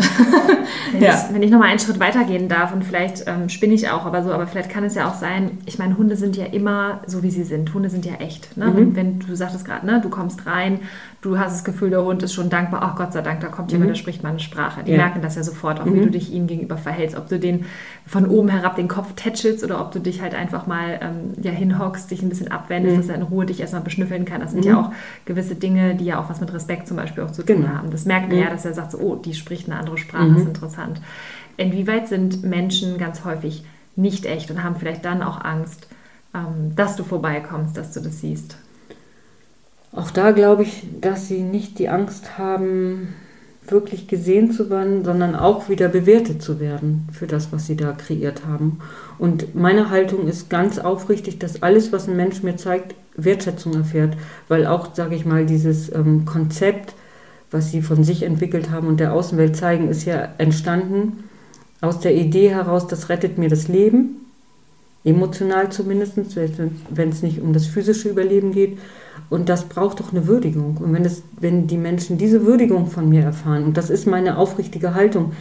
wenn, ja. ich, wenn ich nochmal einen Schritt weitergehen darf und vielleicht ähm, spinne ich auch, aber so, aber vielleicht kann es ja auch sein, ich meine, Hunde sind ja immer so, wie sie sind. Hunde sind ja echt. Ne? Mhm. Wenn, wenn, du sagtest gerade, ne, du kommst rein, du hast das Gefühl, der Hund ist schon dankbar, ach Gott sei Dank, da kommt jemand, mhm. der spricht meine Sprache. Die ja. merken das ja sofort, auch mhm. wie du dich ihm gegenüber verhältst. Ob du den von oben herab den Kopf tätschelst oder ob du dich halt einfach mal ähm, ja, hinhockst, dich ein bisschen abwendest, mhm. dass er in Ruhe dich erstmal beschnüffeln kann. Das sind ja mhm. auch gewisse Dinge, die ja auch was mit Respekt zum Beispiel auch zu tun genau. haben. Das merkt er ja, dass er sagt, so, oh, die spricht eine andere Sprache, das ist interessant. Inwieweit sind Menschen ganz häufig nicht echt und haben vielleicht dann auch Angst, ähm, dass du vorbeikommst, dass du das siehst? Auch da glaube ich, dass sie nicht die Angst haben, wirklich gesehen zu werden, sondern auch wieder bewertet zu werden für das, was sie da kreiert haben. Und meine Haltung ist ganz aufrichtig, dass alles, was ein Mensch mir zeigt, Wertschätzung erfährt, weil auch, sage ich mal, dieses ähm, Konzept, was sie von sich entwickelt haben und der Außenwelt zeigen, ist ja entstanden aus der Idee heraus, das rettet mir das Leben, emotional zumindest, wenn es nicht um das physische Überleben geht. Und das braucht doch eine Würdigung. Und wenn, es, wenn die Menschen diese Würdigung von mir erfahren, und das ist meine aufrichtige Haltung,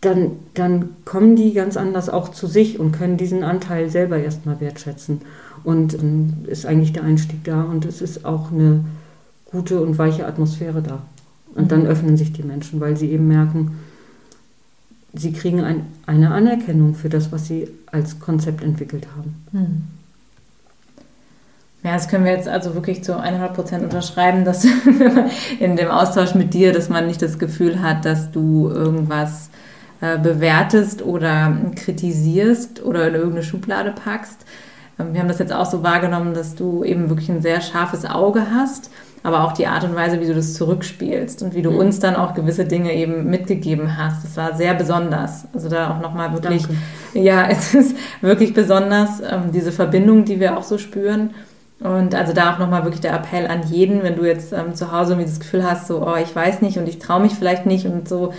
dann, dann kommen die ganz anders auch zu sich und können diesen Anteil selber erstmal wertschätzen. Und ähm, ist eigentlich der Einstieg da und es ist auch eine gute und weiche Atmosphäre da. Und dann mhm. öffnen sich die Menschen, weil sie eben merken, sie kriegen ein, eine Anerkennung für das, was sie als Konzept entwickelt haben. Mhm. Ja, das können wir jetzt also wirklich zu 100 Prozent unterschreiben, dass in dem Austausch mit dir, dass man nicht das Gefühl hat, dass du irgendwas äh, bewertest oder kritisierst oder in irgendeine Schublade packst. Ähm, wir haben das jetzt auch so wahrgenommen, dass du eben wirklich ein sehr scharfes Auge hast, aber auch die Art und Weise, wie du das zurückspielst und wie du mhm. uns dann auch gewisse Dinge eben mitgegeben hast. Das war sehr besonders. Also da auch nochmal wirklich, Danke. ja, es ist wirklich besonders, ähm, diese Verbindung, die wir auch so spüren. Und also da auch nochmal wirklich der Appell an jeden, wenn du jetzt ähm, zu Hause irgendwie das Gefühl hast, so, oh, ich weiß nicht und ich traue mich vielleicht nicht und so,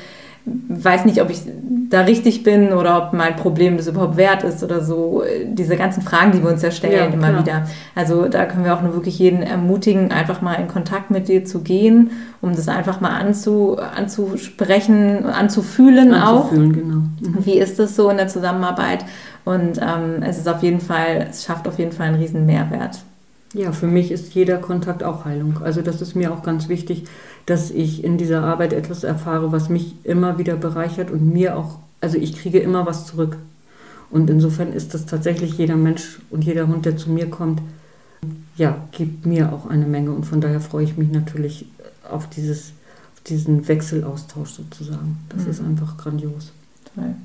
weiß nicht, ob ich da richtig bin oder ob mein Problem das überhaupt wert ist oder so. Diese ganzen Fragen, die wir uns ja stellen ja, immer wieder. Also da können wir auch nur wirklich jeden ermutigen, einfach mal in Kontakt mit dir zu gehen, um das einfach mal anzu, anzusprechen, anzufühlen, anzufühlen auch. Genau. Mhm. Wie ist das so in der Zusammenarbeit? Und ähm, es ist auf jeden Fall, es schafft auf jeden Fall einen riesen Mehrwert. Ja, für mich ist jeder Kontakt auch Heilung. Also das ist mir auch ganz wichtig, dass ich in dieser Arbeit etwas erfahre, was mich immer wieder bereichert und mir auch, also ich kriege immer was zurück. Und insofern ist das tatsächlich jeder Mensch und jeder Hund, der zu mir kommt, ja, gibt mir auch eine Menge. Und von daher freue ich mich natürlich auf, dieses, auf diesen Wechselaustausch sozusagen. Das mhm. ist einfach grandios. Toll.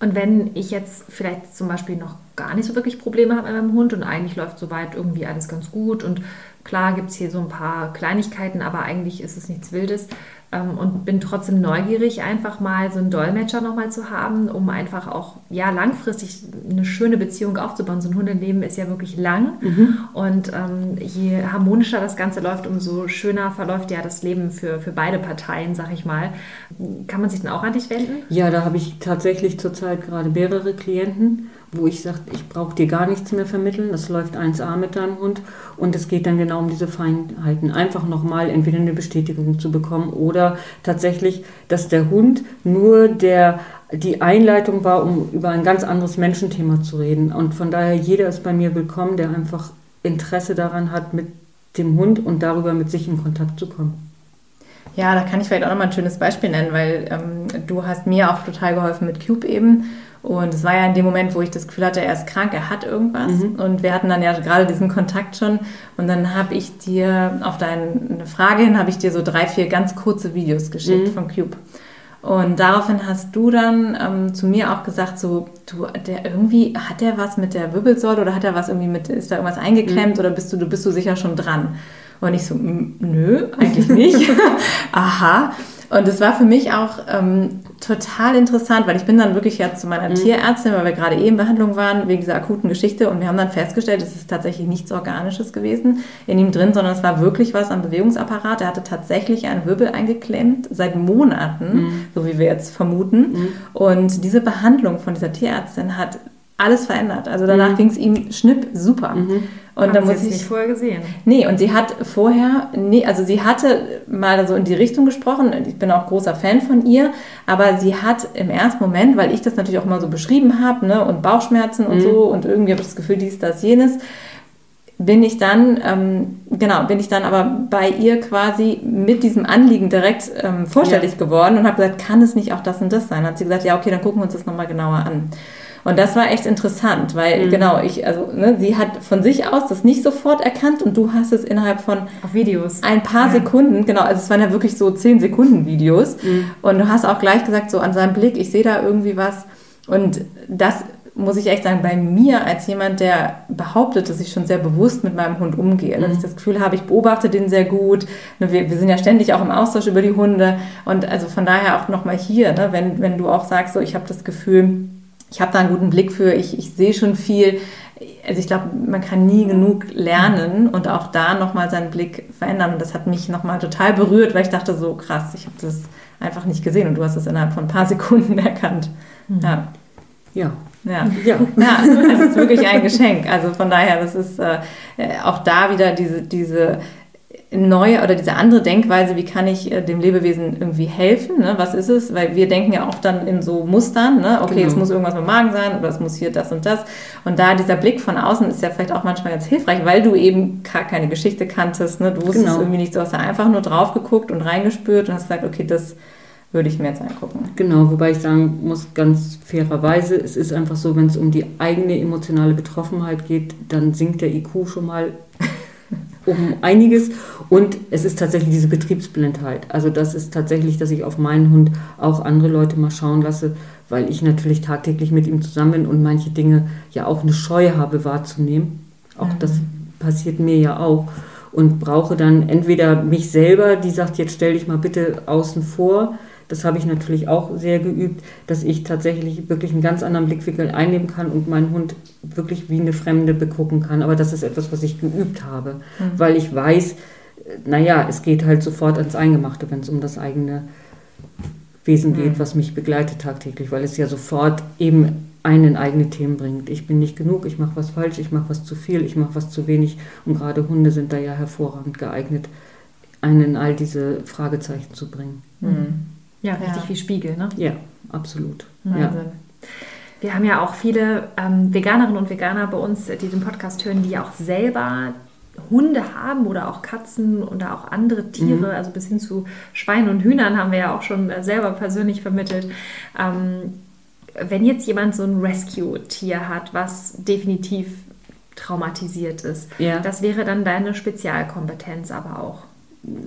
Und wenn ich jetzt vielleicht zum Beispiel noch gar nicht so wirklich Probleme habe mit meinem Hund und eigentlich läuft soweit irgendwie alles ganz gut und klar gibt es hier so ein paar Kleinigkeiten, aber eigentlich ist es nichts Wildes. Ähm, und bin trotzdem neugierig, einfach mal so einen Dolmetscher nochmal zu haben, um einfach auch ja langfristig eine schöne Beziehung aufzubauen. So ein Hundeleben ist ja wirklich lang mhm. und ähm, je harmonischer das Ganze läuft, umso schöner verläuft ja das Leben für, für beide Parteien, sag ich mal. Kann man sich dann auch an dich wenden? Ja, da habe ich tatsächlich zurzeit gerade mehrere Klienten wo ich sage, ich brauche dir gar nichts mehr vermitteln, das läuft 1a mit deinem Hund und es geht dann genau um diese Feinheiten. Einfach nochmal entweder eine Bestätigung zu bekommen oder tatsächlich, dass der Hund nur der, die Einleitung war, um über ein ganz anderes Menschenthema zu reden. Und von daher, jeder ist bei mir willkommen, der einfach Interesse daran hat, mit dem Hund und darüber mit sich in Kontakt zu kommen. Ja, da kann ich vielleicht auch nochmal ein schönes Beispiel nennen, weil ähm, du hast mir auch total geholfen mit Cube eben und es war ja in dem Moment, wo ich das Gefühl hatte, er ist krank, er hat irgendwas. Mhm. Und wir hatten dann ja gerade diesen Kontakt schon. Und dann habe ich dir auf deine Frage hin, habe ich dir so drei, vier ganz kurze Videos geschickt mhm. von Cube. Und daraufhin hast du dann ähm, zu mir auch gesagt, so, du, der irgendwie, hat der was mit der Wirbelsäule oder hat er was irgendwie mit, ist da irgendwas eingeklemmt mhm. oder bist du, du bist du sicher schon dran? Und ich so, nö, eigentlich nicht. Aha. Und es war für mich auch ähm, total interessant, weil ich bin dann wirklich ja zu meiner mhm. Tierärztin, weil wir gerade eh in Behandlung waren, wegen dieser akuten Geschichte. Und wir haben dann festgestellt, es ist tatsächlich nichts Organisches gewesen in ihm drin, sondern es war wirklich was am Bewegungsapparat. Er hatte tatsächlich einen Wirbel eingeklemmt, seit Monaten, mhm. so wie wir jetzt vermuten. Mhm. Und diese Behandlung von dieser Tierärztin hat alles verändert. Also danach mhm. ging es ihm schnipp super. Und dann muss ich nicht vorher gesehen. Nee, und sie hat vorher, nee, also sie hatte mal so in die Richtung gesprochen. Ich bin auch großer Fan von ihr, aber sie hat im ersten Moment, weil ich das natürlich auch mal so beschrieben habe, ne, und Bauchschmerzen und mhm. so und irgendwie habe ich das Gefühl, dies, das, jenes, bin ich dann, ähm, genau, bin ich dann aber bei ihr quasi mit diesem Anliegen direkt ähm, vorstellig ja. geworden und habe gesagt, kann es nicht auch das und das sein? Hat sie gesagt, ja, okay, dann gucken wir uns das nochmal genauer an. Und das war echt interessant, weil mhm. genau, ich, also ne, sie hat von sich aus das nicht sofort erkannt und du hast es innerhalb von Auf Videos. ein paar ja. Sekunden, genau, also es waren ja wirklich so 10 Sekunden Videos. Mhm. Und du hast auch gleich gesagt, so an seinem Blick, ich sehe da irgendwie was. Und das muss ich echt sagen, bei mir als jemand, der behauptet, dass ich schon sehr bewusst mit meinem Hund umgehe, mhm. dass ich das Gefühl habe, ich beobachte den sehr gut. Ne, wir, wir sind ja ständig auch im Austausch über die Hunde. Und also von daher auch nochmal hier, ne, wenn, wenn du auch sagst, so ich habe das Gefühl, ich habe da einen guten Blick für, ich, ich sehe schon viel. Also ich glaube, man kann nie genug lernen und auch da nochmal seinen Blick verändern. Und das hat mich nochmal total berührt, weil ich dachte so, krass, ich habe das einfach nicht gesehen und du hast es innerhalb von ein paar Sekunden erkannt. Mhm. Ja. Ja. Ja. ja. ja, es ist wirklich ein Geschenk. Also von daher, das ist äh, auch da wieder diese, diese neue oder diese andere Denkweise, wie kann ich äh, dem Lebewesen irgendwie helfen? Ne? Was ist es? Weil wir denken ja oft dann in so Mustern, ne? okay, genau. es muss irgendwas mit dem Magen sein oder es muss hier das und das. Und da dieser Blick von außen ist ja vielleicht auch manchmal ganz hilfreich, weil du eben gar keine Geschichte kanntest. Ne? Du wusstest genau. irgendwie nicht, du hast da einfach nur drauf geguckt und reingespürt und hast gesagt, okay, das würde ich mir jetzt angucken. Genau, wobei ich sagen muss, ganz fairerweise, es ist einfach so, wenn es um die eigene emotionale Betroffenheit geht, dann sinkt der IQ schon mal um einiges. Und es ist tatsächlich diese Betriebsblindheit. Also das ist tatsächlich, dass ich auf meinen Hund auch andere Leute mal schauen lasse, weil ich natürlich tagtäglich mit ihm zusammen bin und manche Dinge ja auch eine Scheu habe wahrzunehmen. Auch mhm. das passiert mir ja auch. Und brauche dann entweder mich selber, die sagt, jetzt stell dich mal bitte außen vor, das habe ich natürlich auch sehr geübt, dass ich tatsächlich wirklich einen ganz anderen Blickwinkel einnehmen kann und meinen Hund wirklich wie eine Fremde begucken kann. Aber das ist etwas, was ich geübt habe, mhm. weil ich weiß, naja, es geht halt sofort ans Eingemachte, wenn es um das eigene Wesen geht, mhm. was mich begleitet tagtäglich, weil es ja sofort eben einen eigene Themen bringt. Ich bin nicht genug, ich mache was falsch, ich mache was zu viel, ich mache was zu wenig. Und gerade Hunde sind da ja hervorragend geeignet, einen in all diese Fragezeichen zu bringen. Mhm. Ja, richtig ja. wie Spiegel, ne? Ja, absolut. Wahnsinn. Ja. Wir haben ja auch viele ähm, Veganerinnen und Veganer bei uns, die den Podcast hören, die auch selber Hunde haben oder auch Katzen oder auch andere Tiere, mhm. also bis hin zu Schweinen und Hühnern haben wir ja auch schon äh, selber persönlich vermittelt. Ähm, wenn jetzt jemand so ein Rescue-Tier hat, was definitiv traumatisiert ist, ja. das wäre dann deine Spezialkompetenz aber auch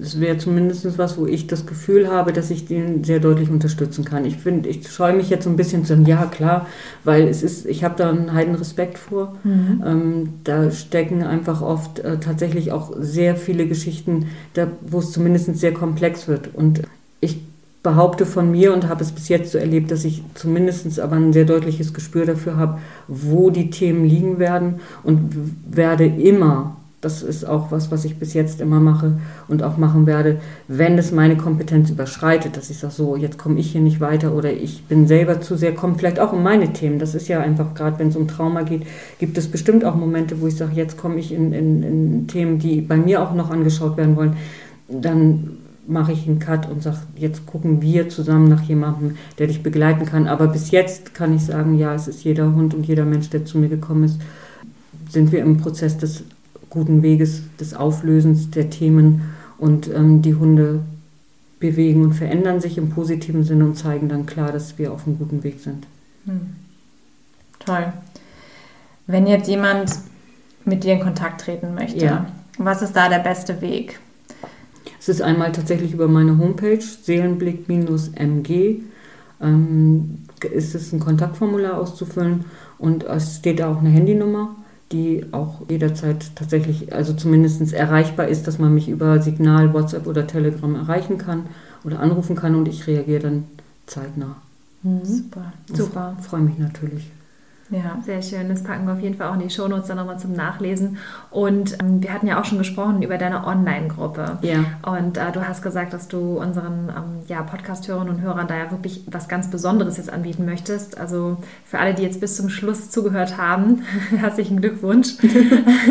es wäre zumindest was, wo ich das Gefühl habe, dass ich den sehr deutlich unterstützen kann. Ich finde, ich scheue mich jetzt so ein bisschen zu sagen, ja klar, weil es ist, ich habe da einen heiden Respekt vor. Mhm. Ähm, da stecken einfach oft äh, tatsächlich auch sehr viele Geschichten, da, wo es zumindest sehr komplex wird. Und ich behaupte von mir und habe es bis jetzt so erlebt, dass ich zumindest aber ein sehr deutliches Gespür dafür habe, wo die Themen liegen werden und werde immer das ist auch was, was ich bis jetzt immer mache und auch machen werde, wenn es meine Kompetenz überschreitet, dass ich sage, so, jetzt komme ich hier nicht weiter oder ich bin selber zu sehr, komme vielleicht auch um meine Themen. Das ist ja einfach, gerade wenn es um Trauma geht, gibt es bestimmt auch Momente, wo ich sage, jetzt komme ich in, in, in Themen, die bei mir auch noch angeschaut werden wollen. Dann mache ich einen Cut und sage, jetzt gucken wir zusammen nach jemandem, der dich begleiten kann. Aber bis jetzt kann ich sagen, ja, es ist jeder Hund und jeder Mensch, der zu mir gekommen ist, sind wir im Prozess des guten Weges des Auflösens der Themen und ähm, die Hunde bewegen und verändern sich im positiven Sinne und zeigen dann klar, dass wir auf einem guten Weg sind. Hm. Toll. Wenn jetzt jemand mit dir in Kontakt treten möchte, ja. was ist da der beste Weg? Es ist einmal tatsächlich über meine Homepage seelenblick-mg ähm, ist es ein Kontaktformular auszufüllen und es steht da auch eine Handynummer die auch jederzeit tatsächlich, also zumindest erreichbar ist, dass man mich über Signal, WhatsApp oder Telegram erreichen kann oder anrufen kann und ich reagiere dann zeitnah. Mhm. Super, super. Freue mich natürlich. Ja, sehr schön. Das packen wir auf jeden Fall auch in die Shownotes dann nochmal zum Nachlesen. Und ähm, wir hatten ja auch schon gesprochen über deine Online-Gruppe. Ja. Und äh, du hast gesagt, dass du unseren ähm, ja, Podcast-Hörerinnen und Hörern da ja wirklich was ganz Besonderes jetzt anbieten möchtest. Also für alle, die jetzt bis zum Schluss zugehört haben, herzlichen Glückwunsch.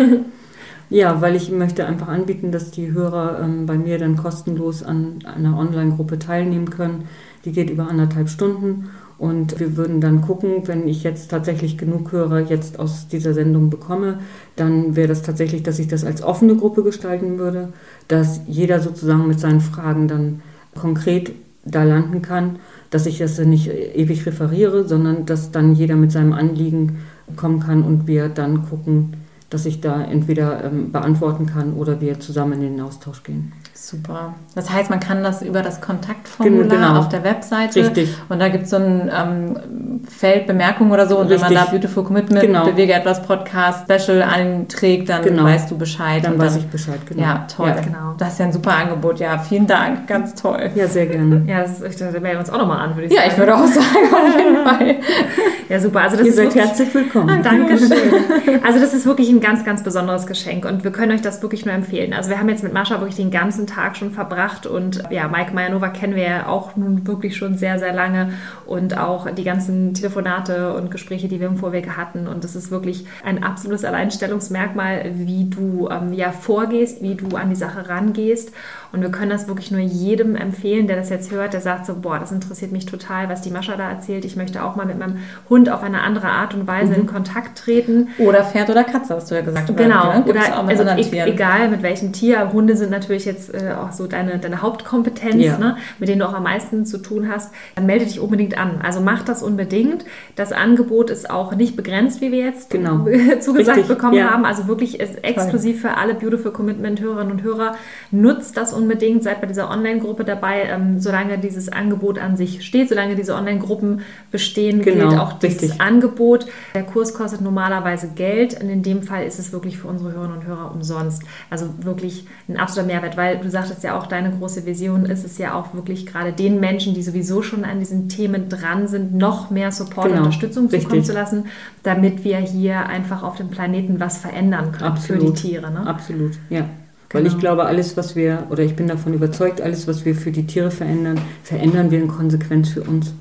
ja, weil ich möchte einfach anbieten, dass die Hörer ähm, bei mir dann kostenlos an einer Online-Gruppe teilnehmen können. Die geht über anderthalb Stunden und wir würden dann gucken, wenn ich jetzt tatsächlich genug Hörer jetzt aus dieser Sendung bekomme, dann wäre das tatsächlich, dass ich das als offene Gruppe gestalten würde, dass jeder sozusagen mit seinen Fragen dann konkret da landen kann, dass ich das nicht ewig referiere, sondern dass dann jeder mit seinem Anliegen kommen kann und wir dann gucken, dass ich da entweder ähm, beantworten kann oder wir zusammen in den Austausch gehen. Super. Das heißt, man kann das über das Kontaktformular genau. auf der Webseite. Richtig. Und da gibt es so ein ähm, Feld Bemerkungen oder so. Und Richtig. wenn man da Beautiful Commitment, genau. Bewege etwas Podcast Special einträgt, dann genau. weißt du Bescheid. Dann, dann weiß ich Bescheid, genau. Ja, toll. Ja, genau. Das ist ja ein super Angebot. Ja, vielen Dank. Ganz toll. Ja, sehr gerne. Ja, das ist, da melden wir uns auch nochmal an, würde ich ja, sagen. Ja, ich würde auch sagen, auf jeden Fall. Ja, super. Also das Ihr ist seid wirklich, herzlich willkommen. Ah, Dankeschön. Also das ist wirklich ein ganz, ganz besonderes Geschenk und wir können euch das wirklich nur empfehlen. Also wir haben jetzt mit Mascha wirklich den ganzen Tag schon verbracht und ja, Mike Majanova kennen wir ja auch nun wirklich schon sehr, sehr lange und auch die ganzen Telefonate und Gespräche, die wir im Vorweg hatten. Und das ist wirklich ein absolutes Alleinstellungsmerkmal, wie du ähm, ja vorgehst, wie du an die Sache rangehst und wir können das wirklich nur jedem empfehlen, der das jetzt hört, der sagt so, boah, das interessiert mich total, was die Mascha da erzählt. Ich möchte auch mal mit meinem Hund auf eine andere Art und Weise mhm. in Kontakt treten. Oder Pferd oder Katze, hast du ja gesagt. Oder, genau. Ne? Oder also e egal mit welchem Tier. Hunde sind natürlich jetzt äh, auch so deine, deine Hauptkompetenz, ja. ne? mit denen du auch am meisten zu tun hast. Dann melde dich unbedingt an. Also mach das unbedingt. Das Angebot ist auch nicht begrenzt, wie wir jetzt genau. zugesagt Richtig. bekommen ja. haben. Also wirklich ist exklusiv für alle Beautiful Commitment Hörerinnen und Hörer. Nutzt das unbedingt, seid bei dieser Online-Gruppe dabei, ähm, solange dieses Angebot an sich steht, solange diese Online-Gruppen bestehen, genau, gilt auch dieses richtig. Angebot. Der Kurs kostet normalerweise Geld und in dem Fall ist es wirklich für unsere Hörerinnen und Hörer umsonst. Also wirklich ein absoluter Mehrwert, weil du sagtest ja auch, deine große Vision ist es ja auch wirklich gerade den Menschen, die sowieso schon an diesen Themen dran sind, noch mehr Support genau, und Unterstützung richtig. zukommen zu lassen, damit wir hier einfach auf dem Planeten was verändern können Absolut. für die Tiere. Ne? Absolut, ja. Weil ich genau. glaube, alles, was wir, oder ich bin davon überzeugt, alles, was wir für die Tiere verändern, verändern wir in Konsequenz für uns.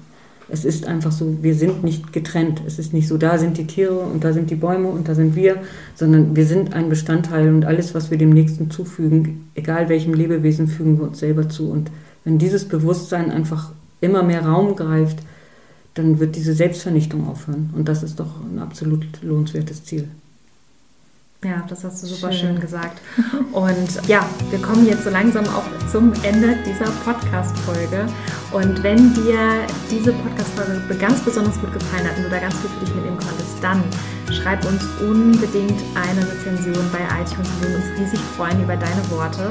Es ist einfach so, wir sind nicht getrennt. Es ist nicht so, da sind die Tiere und da sind die Bäume und da sind wir, sondern wir sind ein Bestandteil und alles, was wir dem Nächsten zufügen, egal welchem Lebewesen, fügen wir uns selber zu. Und wenn dieses Bewusstsein einfach immer mehr Raum greift, dann wird diese Selbstvernichtung aufhören. Und das ist doch ein absolut lohnenswertes Ziel. Ja, das hast du super schön. schön. gesagt. Und ja, wir kommen jetzt so langsam auch zum Ende dieser Podcast-Folge. Und wenn dir diese Podcast-Folge ganz besonders gut gefallen hat und du da ganz viel für dich mitnehmen konntest, dann schreib uns unbedingt eine Rezension bei iTunes. Wir würden uns riesig freuen über deine Worte.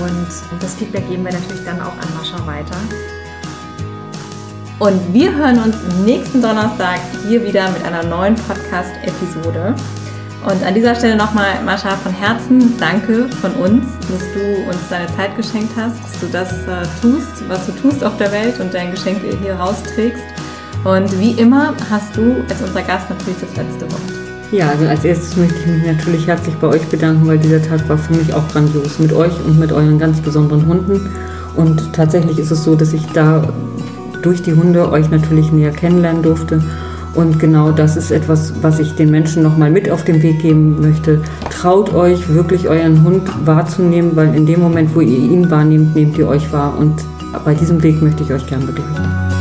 Und das Feedback geben wir natürlich dann auch an Mascha weiter. Und wir hören uns nächsten Donnerstag hier wieder mit einer neuen Podcast-Episode. Und an dieser Stelle nochmal, Mascha, von Herzen danke von uns, dass du uns deine Zeit geschenkt hast, dass du das äh, tust, was du tust auf der Welt und dein Geschenk hier rausträgst. Und wie immer hast du als unser Gast natürlich das letzte Wort. Ja, also als erstes möchte ich mich natürlich herzlich bei euch bedanken, weil dieser Tag war für mich auch grandios mit euch und mit euren ganz besonderen Hunden. Und tatsächlich ist es so, dass ich da durch die Hunde euch natürlich näher kennenlernen durfte und genau das ist etwas, was ich den Menschen nochmal mit auf den Weg geben möchte. Traut euch wirklich euren Hund wahrzunehmen, weil in dem Moment, wo ihr ihn wahrnehmt, nehmt ihr euch wahr. Und bei diesem Weg möchte ich euch gerne begleiten.